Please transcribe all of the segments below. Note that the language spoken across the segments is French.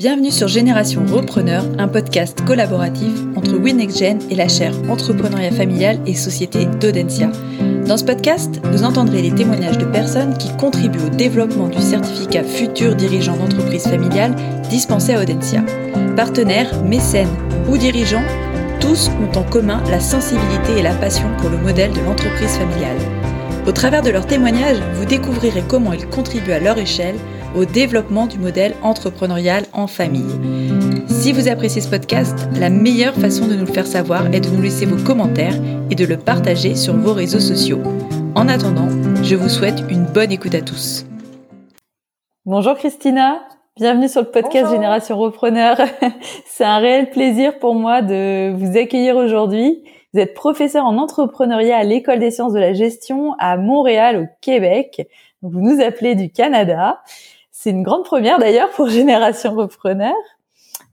Bienvenue sur Génération Repreneur, un podcast collaboratif entre WinNextGen et la chaire Entrepreneuriat familial et Société d'Audencia. Dans ce podcast, vous entendrez les témoignages de personnes qui contribuent au développement du certificat futur dirigeant d'entreprise familiale dispensé à Audencia. Partenaires, mécènes ou dirigeants, tous ont en commun la sensibilité et la passion pour le modèle de l'entreprise familiale. Au travers de leurs témoignages, vous découvrirez comment ils contribuent à leur échelle au développement du modèle entrepreneurial en famille. Si vous appréciez ce podcast, la meilleure façon de nous le faire savoir est de nous laisser vos commentaires et de le partager sur vos réseaux sociaux. En attendant, je vous souhaite une bonne écoute à tous. Bonjour Christina, bienvenue sur le podcast Génération Repreneur. C'est un réel plaisir pour moi de vous accueillir aujourd'hui. Vous êtes professeur en entrepreneuriat à l'École des sciences de la gestion à Montréal au Québec. vous nous appelez du Canada. C'est une grande première d'ailleurs pour Génération Repreneur.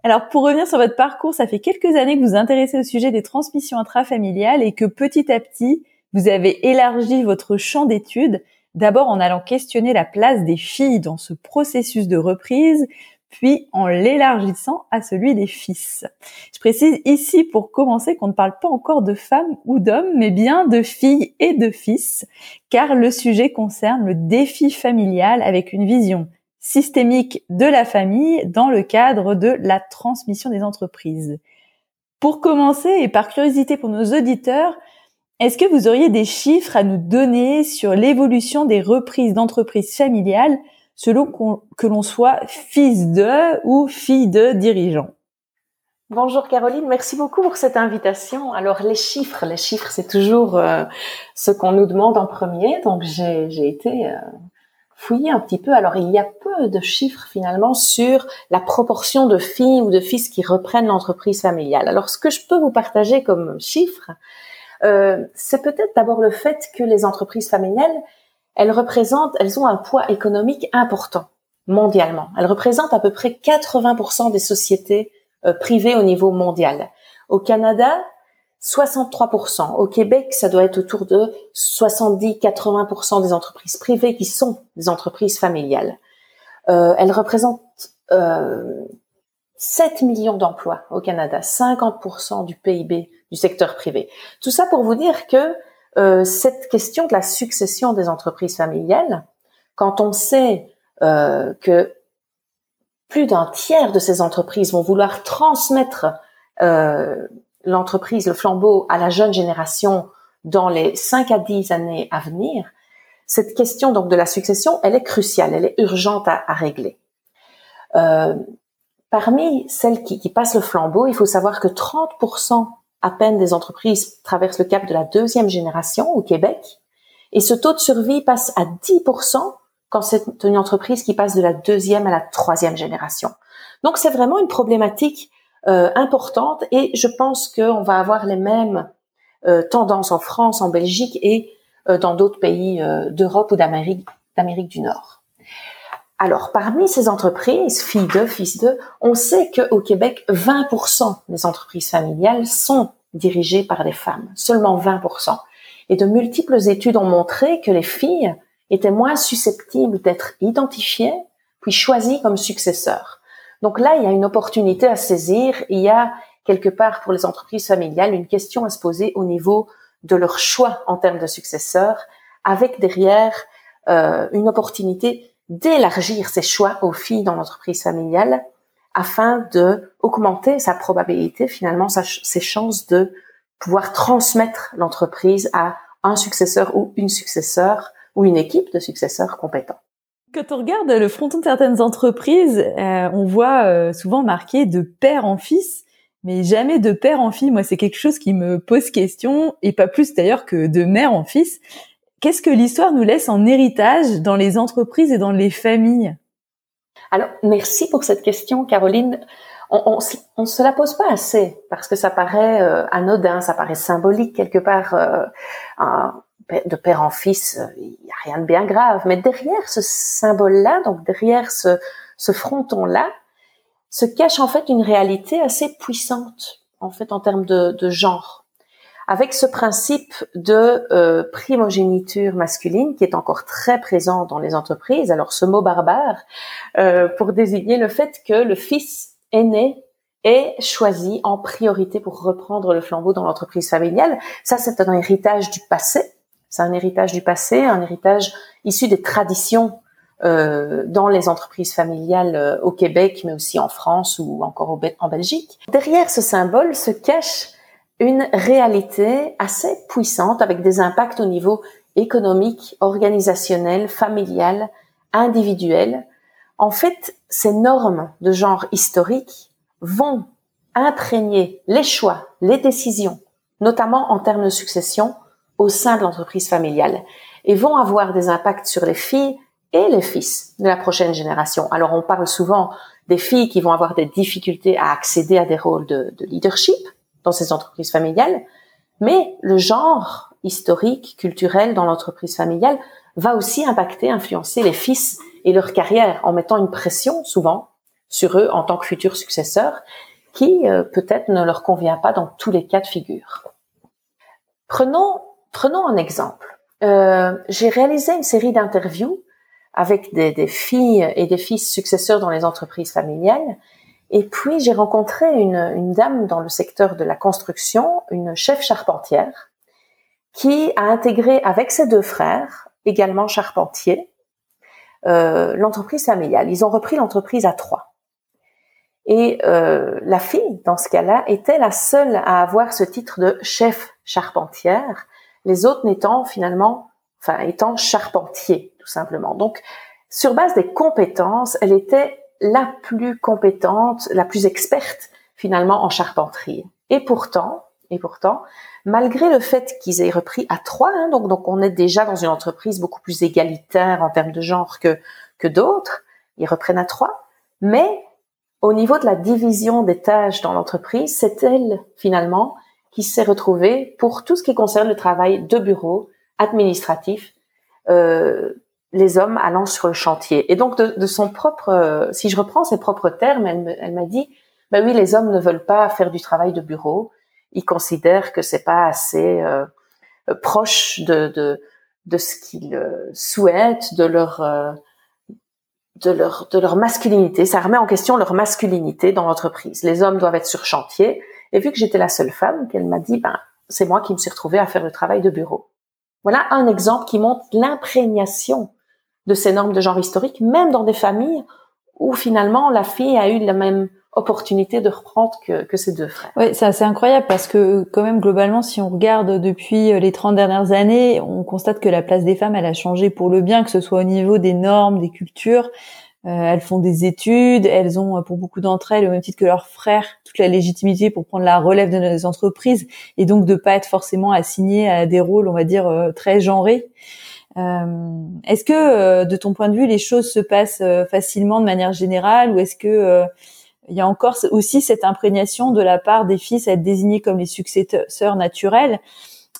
Alors pour revenir sur votre parcours, ça fait quelques années que vous vous intéressez au sujet des transmissions intrafamiliales et que petit à petit, vous avez élargi votre champ d'études, d'abord en allant questionner la place des filles dans ce processus de reprise, puis en l'élargissant à celui des fils. Je précise ici pour commencer qu'on ne parle pas encore de femmes ou d'hommes, mais bien de filles et de fils, car le sujet concerne le défi familial avec une vision systémique de la famille dans le cadre de la transmission des entreprises. Pour commencer, et par curiosité pour nos auditeurs, est-ce que vous auriez des chiffres à nous donner sur l'évolution des reprises d'entreprises familiales selon que l'on soit fils de ou fille de dirigeant Bonjour Caroline, merci beaucoup pour cette invitation. Alors les chiffres, les chiffres c'est toujours euh, ce qu'on nous demande en premier, donc j'ai été euh, fouiller un petit peu. Alors, il y a peu de chiffres finalement sur la proportion de filles ou de fils qui reprennent l'entreprise familiale. Alors, ce que je peux vous partager comme chiffre, euh, c'est peut-être d'abord le fait que les entreprises familiales, elles représentent, elles ont un poids économique important mondialement. Elles représentent à peu près 80% des sociétés euh, privées au niveau mondial. Au Canada, 63%. Au Québec, ça doit être autour de 70-80% des entreprises privées qui sont des entreprises familiales. Euh, elles représentent euh, 7 millions d'emplois au Canada, 50% du PIB du secteur privé. Tout ça pour vous dire que euh, cette question de la succession des entreprises familiales, quand on sait euh, que plus d'un tiers de ces entreprises vont vouloir transmettre euh, l'entreprise, le flambeau à la jeune génération dans les 5 à 10 années à venir, cette question donc de la succession, elle est cruciale, elle est urgente à, régler. Euh, parmi celles qui, qui, passent le flambeau, il faut savoir que 30% à peine des entreprises traversent le cap de la deuxième génération au Québec, et ce taux de survie passe à 10% quand c'est une entreprise qui passe de la deuxième à la troisième génération. Donc c'est vraiment une problématique euh, importante et je pense qu'on va avoir les mêmes euh, tendances en France, en Belgique et euh, dans d'autres pays d'Europe ou d'Amérique d'Amérique du Nord. Alors, parmi ces entreprises, filles de, fils de, on sait qu'au Québec, 20% des entreprises familiales sont dirigées par des femmes, seulement 20%. Et de multiples études ont montré que les filles étaient moins susceptibles d'être identifiées puis choisies comme successeurs. Donc là, il y a une opportunité à saisir. Il y a quelque part pour les entreprises familiales une question à se poser au niveau de leur choix en termes de successeurs, avec derrière euh, une opportunité d'élargir ses choix aux filles dans l'entreprise familiale afin de augmenter sa probabilité, finalement, ses chances de pouvoir transmettre l'entreprise à un successeur ou une successeur ou une équipe de successeurs compétents. Quand on regarde le fronton de certaines entreprises, euh, on voit euh, souvent marqué de père en fils, mais jamais de père en fille. Moi, c'est quelque chose qui me pose question, et pas plus d'ailleurs que de mère en fils. Qu'est-ce que l'histoire nous laisse en héritage dans les entreprises et dans les familles? Alors, merci pour cette question, Caroline. On, on, se la pose pas assez parce que ça paraît euh, anodin, ça paraît symbolique quelque part. De père en fils, euh, il n'y a rien de bien grave. Mais derrière ce symbole-là, donc derrière ce, ce fronton-là, se cache en fait une réalité assez puissante, en fait, en termes de, de genre. avec ce principe de euh, primogéniture masculine qui est encore très présent dans les entreprises. Alors ce mot barbare euh, pour désigner le fait que le fils aîné est choisi en priorité pour reprendre le flambeau dans l'entreprise familiale. Ça, c'est un héritage du passé. C'est un héritage du passé, un héritage issu des traditions euh, dans les entreprises familiales euh, au Québec, mais aussi en France ou encore en Belgique. Derrière ce symbole se cache une réalité assez puissante avec des impacts au niveau économique, organisationnel, familial, individuel. En fait, ces normes de genre historique vont imprégner les choix, les décisions, notamment en termes de succession, au sein de l'entreprise familiale, et vont avoir des impacts sur les filles et les fils de la prochaine génération. Alors on parle souvent des filles qui vont avoir des difficultés à accéder à des rôles de, de leadership, dans ces entreprises familiales, mais le genre historique, culturel dans l'entreprise familiale va aussi impacter, influencer les fils et leur carrière en mettant une pression souvent sur eux en tant que futurs successeurs qui euh, peut-être ne leur convient pas dans tous les cas de figure. Prenons, prenons un exemple. Euh, j'ai réalisé une série d'interviews avec des, filles et des fils successeurs dans les entreprises familiales et puis j'ai rencontré une, une, dame dans le secteur de la construction, une chef charpentière, qui a intégré avec ses deux frères, également charpentiers, euh, l'entreprise familiale. Ils ont repris l'entreprise à trois. Et euh, la fille, dans ce cas-là, était la seule à avoir ce titre de chef charpentière, les autres n'étant finalement, enfin étant charpentier, tout simplement. Donc, sur base des compétences, elle était la plus compétente, la plus experte finalement en charpenterie. Et pourtant, et pourtant, malgré le fait qu'ils aient repris à trois, hein, donc, donc on est déjà dans une entreprise beaucoup plus égalitaire en termes de genre que, que d'autres, ils reprennent à trois, mais au niveau de la division des tâches dans l'entreprise, c'est elle finalement qui s'est retrouvée pour tout ce qui concerne le travail de bureau, administratif, euh, les hommes allant sur le chantier. Et donc de, son propre, euh, si je reprends ses propres termes, elle, m'a dit, ben oui, les hommes ne veulent pas faire du travail de bureau. Ils considèrent que c'est pas assez euh, proche de, de, de ce qu'ils euh, souhaitent, de leur de leur de leur masculinité. Ça remet en question leur masculinité dans l'entreprise. Les hommes doivent être sur chantier. Et vu que j'étais la seule femme, qu'elle m'a dit, ben c'est moi qui me suis retrouvée à faire le travail de bureau. Voilà un exemple qui montre l'imprégnation de ces normes de genre historique, même dans des familles où finalement la fille a eu la même opportunité de reprendre que, que ses deux frères. Oui, c'est assez incroyable parce que quand même globalement, si on regarde depuis euh, les 30 dernières années, on constate que la place des femmes, elle a changé pour le bien, que ce soit au niveau des normes, des cultures. Euh, elles font des études, elles ont pour beaucoup d'entre elles, au même titre que leurs frères, toute la légitimité pour prendre la relève de nos entreprises et donc de pas être forcément assignées à des rôles, on va dire, euh, très genrés. Euh, est-ce que, euh, de ton point de vue, les choses se passent euh, facilement de manière générale, ou est-ce que il y a encore aussi cette imprégnation de la part des fils à être désignés comme les successeurs naturels?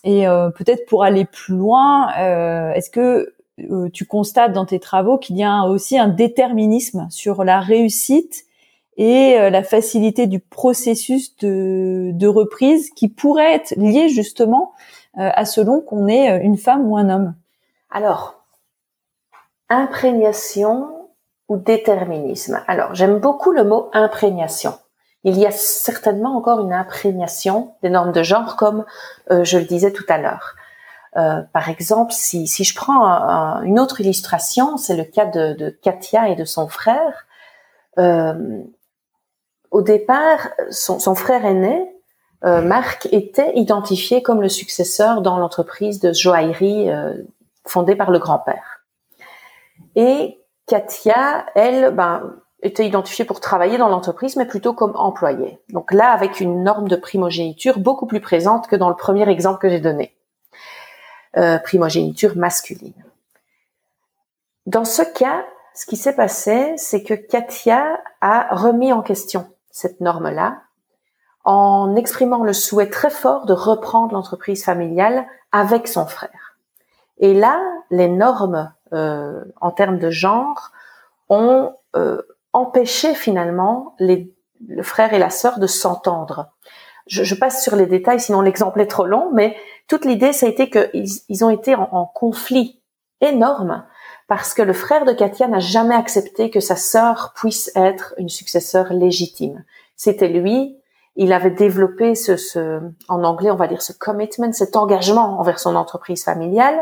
Et peut-être pour aller plus loin, est-ce que tu constates dans tes travaux qu'il y a aussi un déterminisme sur la réussite et la facilité du processus de, reprise qui pourrait être lié justement à selon qu'on est une femme ou un homme alors, imprégnation ou déterminisme. Alors, j'aime beaucoup le mot imprégnation. Il y a certainement encore une imprégnation des normes de genre, comme euh, je le disais tout à l'heure. Euh, par exemple, si, si je prends une autre illustration, c'est le cas de, de, Katia et de son frère. Euh, au départ, son, son frère aîné, euh, Marc, était identifié comme le successeur dans l'entreprise de joaillerie fondée par le grand-père. Et Katia, elle, ben, était identifiée pour travailler dans l'entreprise, mais plutôt comme employée. Donc là, avec une norme de primogéniture beaucoup plus présente que dans le premier exemple que j'ai donné. Euh, primogéniture masculine. Dans ce cas, ce qui s'est passé, c'est que Katia a remis en question cette norme-là en exprimant le souhait très fort de reprendre l'entreprise familiale avec son frère. Et là, les normes euh, en termes de genre ont euh, empêché finalement le frère et la sœur de s'entendre. Je, passe sur les détails, sinon l'exemple est trop long, mais toute l'idée, ça a été qu'ils ils ont été en, conflit énorme parce que le frère de Katia n'a jamais accepté que sa sœur puisse être une successeur légitime. C'était lui, il avait développé ce, ce, en anglais, on va dire ce commitment, cet engagement envers son entreprise familiale.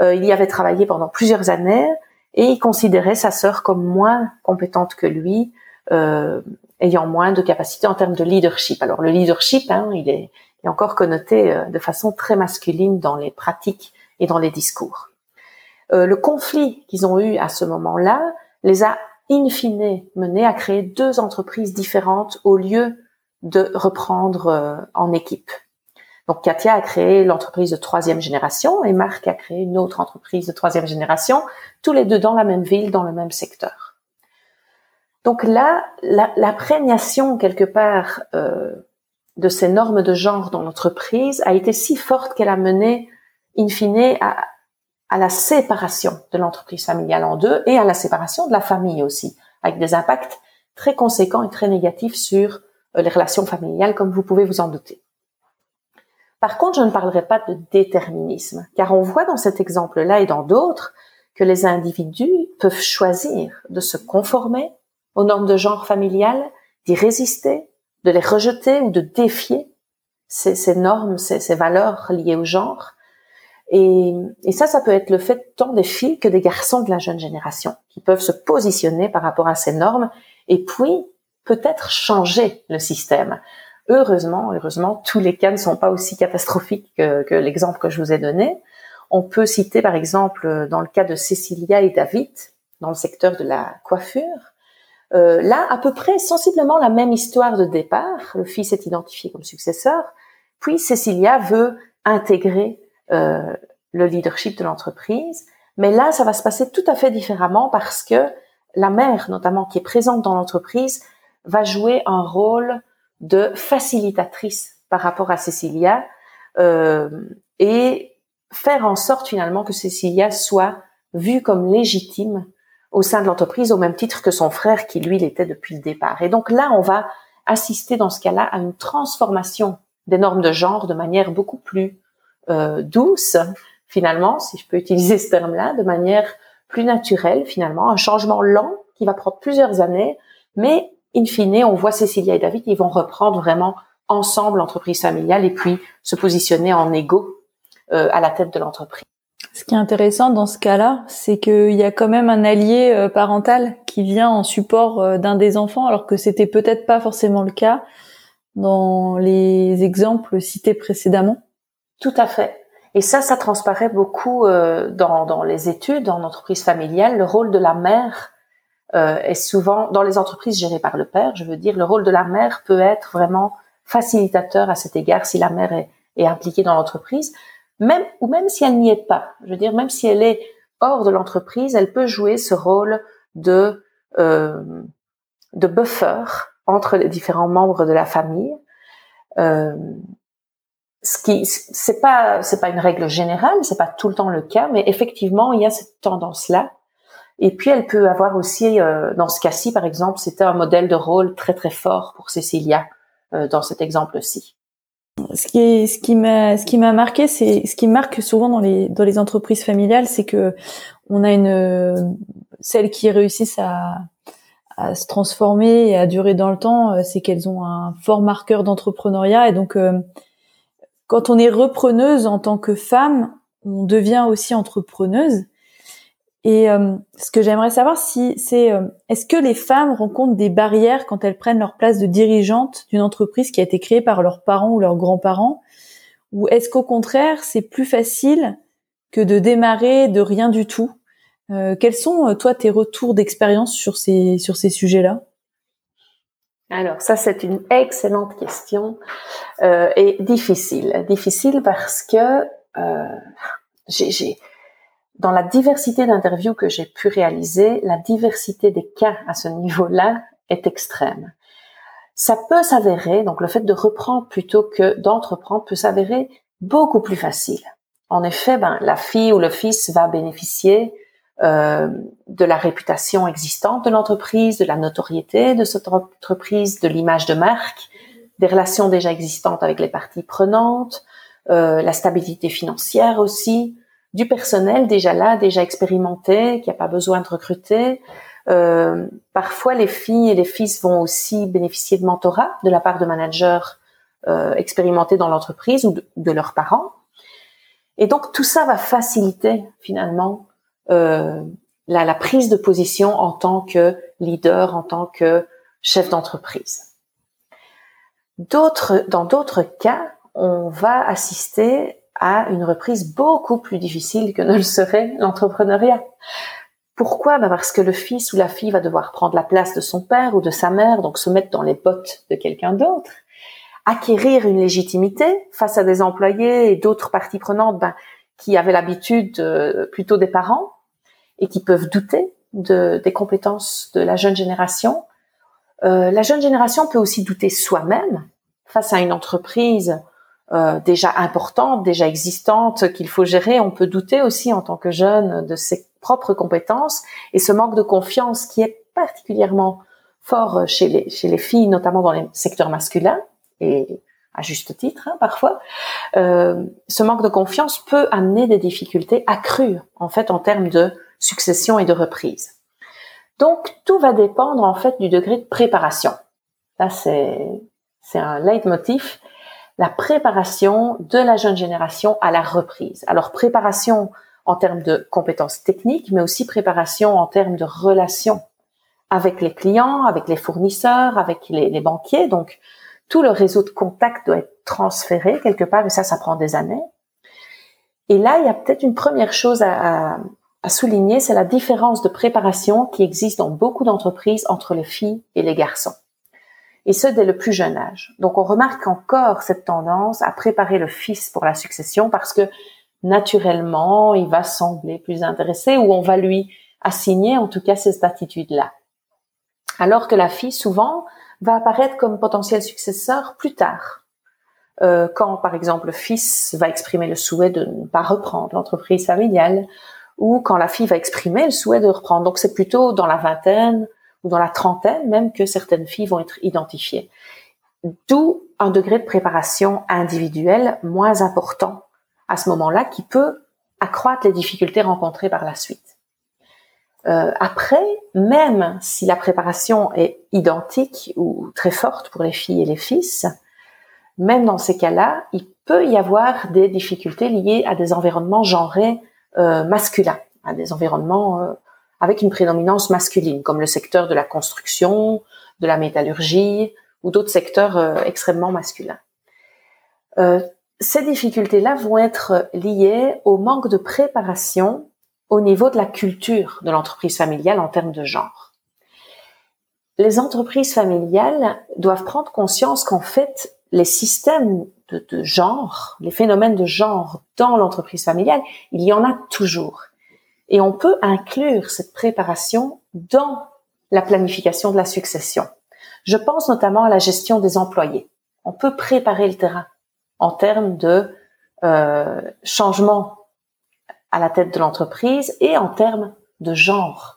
Euh, il y avait travaillé pendant plusieurs années et il considérait sa sœur comme moins compétente que lui, euh, ayant moins de capacité en termes de leadership. Alors le leadership, hein, il, est, encore connoté euh, de façon très masculine dans les pratiques et dans les discours. Euh, le conflit qu'ils ont eu à ce moment-là les a in fine menés à créer deux entreprises différentes au lieu de reprendre euh, en équipe. Donc Katia a créé l'entreprise de troisième génération et Marc a créé une autre entreprise de troisième génération, tous les deux dans la même ville, dans le même secteur. Donc là, la, prégnation quelque part euh, de ces normes de genre dans l'entreprise a été si forte qu'elle a mené, in fine, à, à la séparation de l'entreprise familiale en deux et à la séparation de la famille aussi, avec des impacts très conséquents et très négatifs sur euh, les relations familiales, comme vous pouvez vous en douter. Par contre, je ne parlerai pas de déterminisme, car on voit dans cet exemple-là et dans d'autres que les individus peuvent choisir de se conformer aux normes de genre familial, d'y résister, de les rejeter ou de défier ces, ces normes, ces, ces, valeurs liées au genre. Et, ça, ça peut être le fait tant des filles que des garçons de la jeune génération qui peuvent se positionner par rapport à ces normes et puis peut-être changer le système. Heureusement, heureusement, tous les cas ne sont pas aussi catastrophiques que, que l'exemple que je vous ai donné. On peut citer par exemple dans le cas de Cécilia et David dans le secteur de la coiffure, euh, là, à peu près sensiblement la même histoire de départ. Le fils est identifié comme successeur, puis Cécilia veut intégrer euh, le leadership de l'entreprise. Mais là, ça va se passer tout à fait différemment parce que la mère, notamment, qui est présente dans l'entreprise, va jouer un rôle de facilitatrice par rapport à Cécilia euh, et faire en sorte finalement que Cécilia soit vue comme légitime au sein de l'entreprise au même titre que son frère qui lui l'était depuis le départ. Et donc là, on va assister dans ce cas-là à une transformation des normes de genre de manière beaucoup plus euh, douce, finalement, si je peux utiliser ce terme-là, de manière plus naturelle, finalement, un changement lent qui va prendre plusieurs années, mais in fine, on voit Cécilia et David, ils vont reprendre vraiment ensemble l'entreprise familiale et puis se positionner en égaux euh, à la tête de l'entreprise. Ce qui est intéressant dans ce cas-là, c'est qu'il y a quand même un allié euh, parental qui vient en support euh, d'un des enfants, alors que c'était peut-être pas forcément le cas dans les exemples cités précédemment. Tout à fait. Et ça, ça transparaît beaucoup euh, dans, dans, les études en entreprise familiale. Le rôle de la mère est souvent, dans les entreprises gérées par le père, je veux dire, le rôle de la mère peut être vraiment facilitateur à cet égard si la mère est, est impliquée dans l'entreprise même ou même si elle n'y est pas, je veux dire même si elle est hors de l'entreprise, elle peut jouer ce rôle de euh, de buffer entre les différents membres de la famille. Euh, ce qui c'est pas c'est pas une règle générale, c'est pas tout le temps le cas, mais effectivement il y a cette tendance là. Et puis elle peut avoir aussi euh, dans ce cas-ci par exemple, c'était un modèle de rôle très très fort pour Cécilia euh, dans cet exemple-ci ce qui m'a, marqué, c'est ce qui marque souvent dans les entreprises familiales, c'est que on a une celles qui réussissent à se transformer et à durer dans le temps, c'est qu'elles ont un fort marqueur d'entrepreneuriat. Et donc euh, quand on est repreneuse en tant que femme, on devient aussi entrepreneuse et euh, ce que j'aimerais savoir, si c'est euh, est-ce que les femmes rencontrent des barrières quand elles prennent leur place de dirigeante d'une entreprise qui a été créée par leurs parents ou leurs grands-parents, ou est-ce qu'au contraire c'est plus facile que de démarrer de rien du tout? Euh, Quels sont toi tes retours d'expérience sur ces sur ces sujets-là? Alors ça c'est une excellente question et difficile, difficile parce que j'ai dans la diversité d'interviews que j'ai pu réaliser, la diversité des cas à ce niveau-là est extrême. Ça peut s'avérer, donc le fait de reprendre plutôt que d'entreprendre peut s'avérer beaucoup plus facile. En effet, ben, la fille ou le fils va bénéficier euh, de la réputation existante de l'entreprise, de la notoriété de cette entreprise, de l'image de marque, des relations déjà existantes avec les parties prenantes, euh, la stabilité financière aussi, du personnel déjà là, déjà expérimenté, qui n'a pas besoin de recruter. Euh, parfois, les filles et les fils vont aussi bénéficier de mentorat de la part de managers euh, expérimentés dans l'entreprise ou de, leurs parents. Et donc, tout ça va faciliter finalement euh, la, la prise de position en tant que leader, en tant que chef d'entreprise. D'autres, dans d'autres cas, on va assister à une reprise beaucoup plus difficile que ne le serait l'entrepreneuriat. Pourquoi ben Parce que le fils ou la fille va devoir prendre la place de son père ou de sa mère, donc se mettre dans les bottes de quelqu'un d'autre, acquérir une légitimité face à des employés et d'autres parties prenantes ben, qui avaient l'habitude euh, plutôt des parents et qui peuvent douter de, des compétences de la jeune génération. Euh, la jeune génération peut aussi douter soi-même face à une entreprise euh, déjà importante, déjà existante, qu'il faut gérer. On peut douter aussi en tant que jeune de ses propres compétences et ce manque de confiance qui est particulièrement fort chez les, chez les filles, notamment dans les secteurs masculins et à juste titre hein, parfois, euh, ce manque de confiance peut amener des difficultés accrues en fait en termes de succession et de reprise. Donc tout va dépendre en fait du degré de préparation. Là c'est c'est un leitmotiv, la préparation de la jeune génération à la reprise. Alors préparation en termes de compétences techniques, mais aussi préparation en termes de relations avec les clients, avec les fournisseurs, avec les, banquiers. Donc tout le réseau de contact doit être transféré quelque part, et ça, ça prend des années. Et là, il y a peut-être une première chose à souligner, c'est la différence de préparation qui existe dans beaucoup d'entreprises entre les filles et les garçons. Et ce, dès le plus jeune âge. Donc, on remarque encore cette tendance à préparer le fils pour la succession parce que naturellement, il va sembler plus intéressé ou on va lui assigner en tout cas cette attitude-là. Alors que la fille, souvent, va apparaître comme potentiel successeur plus tard. Euh, quand, par exemple, le fils va exprimer le souhait de ne pas reprendre l'entreprise familiale, ou quand la fille va exprimer le souhait de reprendre. Donc, c'est plutôt dans la vingtaine ou dans la trentaine même que certaines filles vont être identifiées. D'où un degré de préparation individuelle moins important à ce moment-là qui peut accroître les difficultés rencontrées par la suite. Euh, après, même si la préparation est identique ou très forte pour les filles et les fils, même dans ces cas-là, il peut y avoir des difficultés liées à des environnements genrés euh, masculins, à des environnements euh, avec une prédominance masculine, comme le secteur de la construction, de la métallurgie ou d'autres secteurs euh, extrêmement masculins. ces difficultés-là vont être liées au manque de préparation au niveau de la culture de l'entreprise familiale en termes de genre. Les entreprises familiales doivent prendre conscience qu'en fait, les systèmes de, genre, les phénomènes de genre dans l'entreprise familiale, il y en a toujours. Et on peut inclure cette préparation dans la planification de la succession. Je pense notamment à la gestion des employés. On peut préparer le terrain en termes de euh, changement à la tête de l'entreprise et en termes de genre.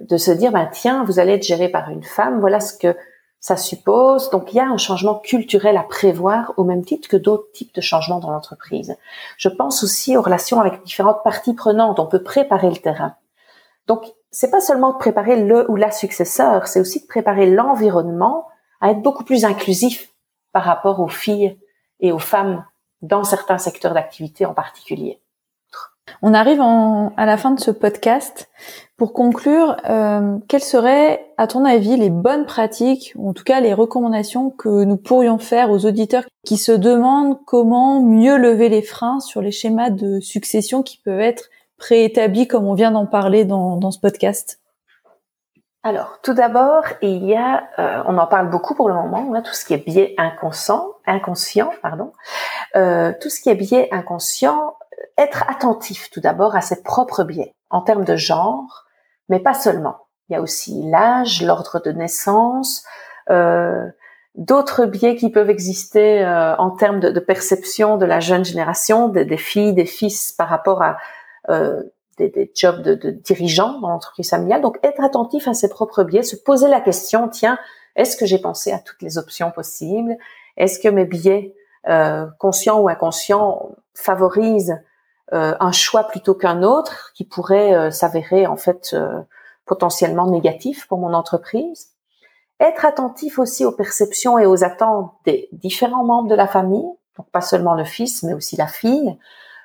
De se dire, ben, tiens, vous allez être géré par une femme, voilà ce que ça suppose. Donc, il y a un changement culturel à prévoir au même titre que d'autres types de changements dans l'entreprise. Je pense aussi aux relations avec différentes parties prenantes. On peut préparer le terrain. Donc, c'est pas seulement de préparer le ou la successeur, c'est aussi de préparer l'environnement à être beaucoup plus inclusif par rapport aux filles et aux femmes dans certains secteurs d'activité en particulier. On arrive à la fin de ce podcast. Pour conclure, euh, quelles seraient, à ton avis, les bonnes pratiques, ou en tout cas les recommandations que nous pourrions faire aux auditeurs qui se demandent comment mieux lever les freins sur les schémas de succession qui peuvent être préétablis, comme on vient d'en parler dans, ce podcast? Alors, tout d'abord, il y a, euh, on en parle beaucoup pour le moment, on a tout ce qui est biais inconscient, inconscient, pardon, euh, tout ce qui est biais inconscient être attentif tout d'abord à ses propres biais en termes de genre, mais pas seulement. Il y a aussi l'âge, l'ordre de naissance, euh, d'autres biais qui peuvent exister euh, en termes de, perception de la jeune génération, des, filles, des fils par rapport à euh, des, jobs de, de dirigeants dans l'entreprise familiale. Donc être attentif à ses propres biais, se poser la question, tiens, est-ce que j'ai pensé à toutes les options possibles? Est-ce que mes biais, euh, conscients ou inconscients, favorisent un choix plutôt qu'un autre qui pourrait euh, s'avérer en fait potentiellement négatif pour mon entreprise. Être attentif aussi aux perceptions et aux attentes des différents membres de la famille, donc pas seulement le fils, mais aussi la fille,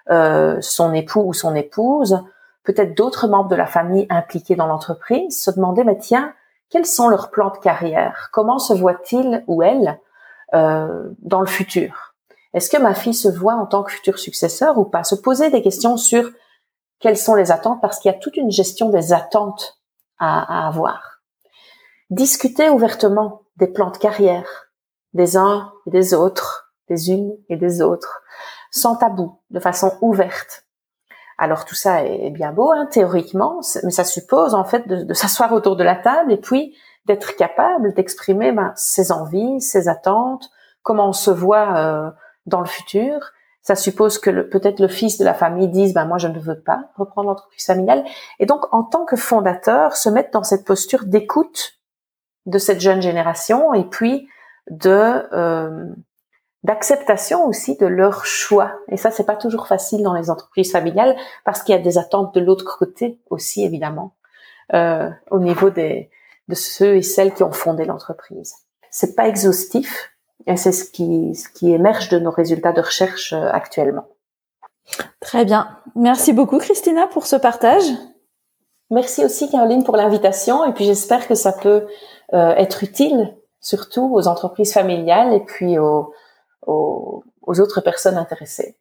son époux ou son épouse, peut-être d'autres membres de la famille impliqués dans l'entreprise, se demander, mais tiens, quels sont leurs plans de carrière? Comment se voit-il ou elle euh, dans le futur? Est-ce que ma fille se voit en tant que futur successeur ou pas? Se poser des questions sur quelles sont les attentes, parce qu'il y a toute une gestion des attentes à, avoir. Discuter ouvertement des plans de carrière des uns et des autres, des unes et des autres, sans tabou, de façon ouverte. Alors tout ça est bien beau hein, théoriquement, mais ça suppose en fait de, s'asseoir autour de la table et puis d'être capable d'exprimer ben, ses envies, ses attentes, comment on se voit euh, dans le futur. Ça suppose que peut-être le fils de la famille dise ben moi je ne veux pas reprendre l'entreprise familiale et donc en tant que fondateur se mettre dans cette posture d'écoute de cette jeune génération et puis de euh, d'acceptation aussi de leur choix. Et ça, c'est pas toujours facile dans les entreprises familiales parce qu'il y a des attentes de l'autre côté aussi, évidemment, euh, au niveau des, de ceux et celles qui ont fondé l'entreprise. C'est pas exhaustif et c'est ce qui, ce qui émerge de nos résultats de recherche euh, actuellement. Très bien. Merci beaucoup, Christina, pour ce partage. Merci aussi, Caroline, pour l'invitation. Et puis, j'espère que ça peut euh, être utile, surtout aux entreprises familiales et puis aux, aux, autres personnes intéressées.